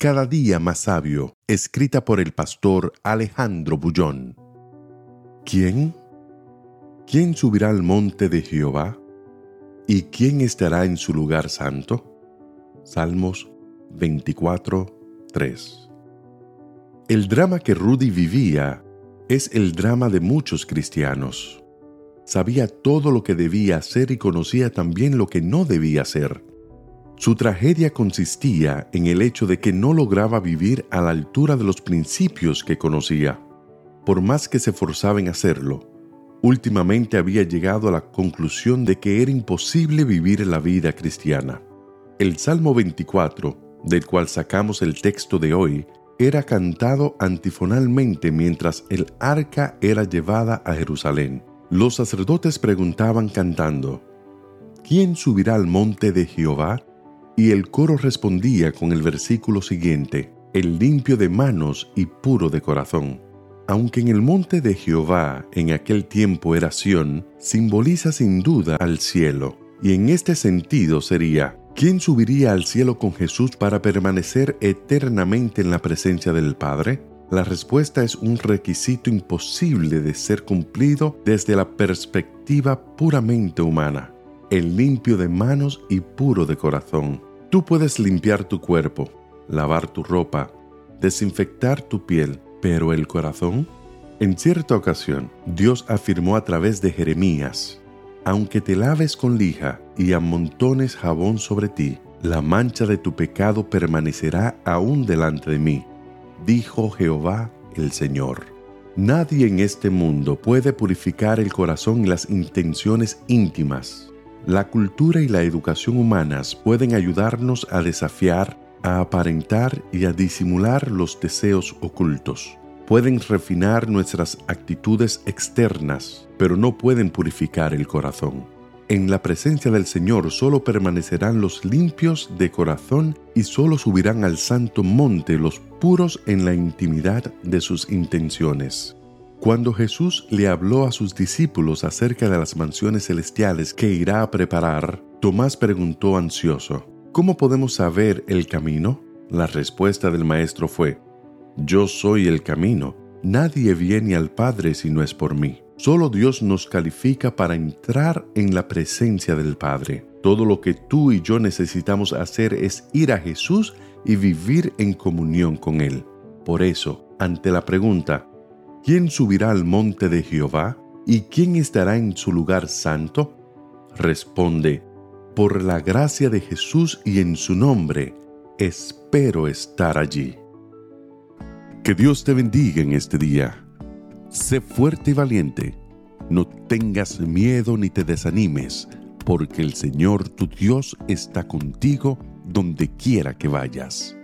Cada día más sabio, escrita por el pastor Alejandro Bullón. ¿Quién? ¿Quién subirá al monte de Jehová? ¿Y quién estará en su lugar santo? Salmos 24, 3. El drama que Rudy vivía es el drama de muchos cristianos. Sabía todo lo que debía hacer y conocía también lo que no debía hacer. Su tragedia consistía en el hecho de que no lograba vivir a la altura de los principios que conocía. Por más que se forzaba en hacerlo, últimamente había llegado a la conclusión de que era imposible vivir la vida cristiana. El Salmo 24, del cual sacamos el texto de hoy, era cantado antifonalmente mientras el arca era llevada a Jerusalén. Los sacerdotes preguntaban cantando, ¿quién subirá al monte de Jehová? Y el coro respondía con el versículo siguiente, el limpio de manos y puro de corazón. Aunque en el monte de Jehová en aquel tiempo era Sión, simboliza sin duda al cielo, y en este sentido sería, ¿quién subiría al cielo con Jesús para permanecer eternamente en la presencia del Padre? La respuesta es un requisito imposible de ser cumplido desde la perspectiva puramente humana, el limpio de manos y puro de corazón. Tú puedes limpiar tu cuerpo, lavar tu ropa, desinfectar tu piel, pero el corazón. En cierta ocasión, Dios afirmó a través de Jeremías, aunque te laves con lija y amontones jabón sobre ti, la mancha de tu pecado permanecerá aún delante de mí, dijo Jehová el Señor. Nadie en este mundo puede purificar el corazón y las intenciones íntimas la cultura y la educación humanas pueden ayudarnos a desafiar, a aparentar y a disimular los deseos ocultos. Pueden refinar nuestras actitudes externas, pero no pueden purificar el corazón. En la presencia del Señor solo permanecerán los limpios de corazón y solo subirán al santo monte los puros en la intimidad de sus intenciones. Cuando Jesús le habló a sus discípulos acerca de las mansiones celestiales que irá a preparar, Tomás preguntó ansioso, ¿Cómo podemos saber el camino? La respuesta del Maestro fue, Yo soy el camino, nadie viene al Padre si no es por mí. Solo Dios nos califica para entrar en la presencia del Padre. Todo lo que tú y yo necesitamos hacer es ir a Jesús y vivir en comunión con Él. Por eso, ante la pregunta, ¿Quién subirá al monte de Jehová? ¿Y quién estará en su lugar santo? Responde, por la gracia de Jesús y en su nombre, espero estar allí. Que Dios te bendiga en este día. Sé fuerte y valiente. No tengas miedo ni te desanimes, porque el Señor tu Dios está contigo donde quiera que vayas.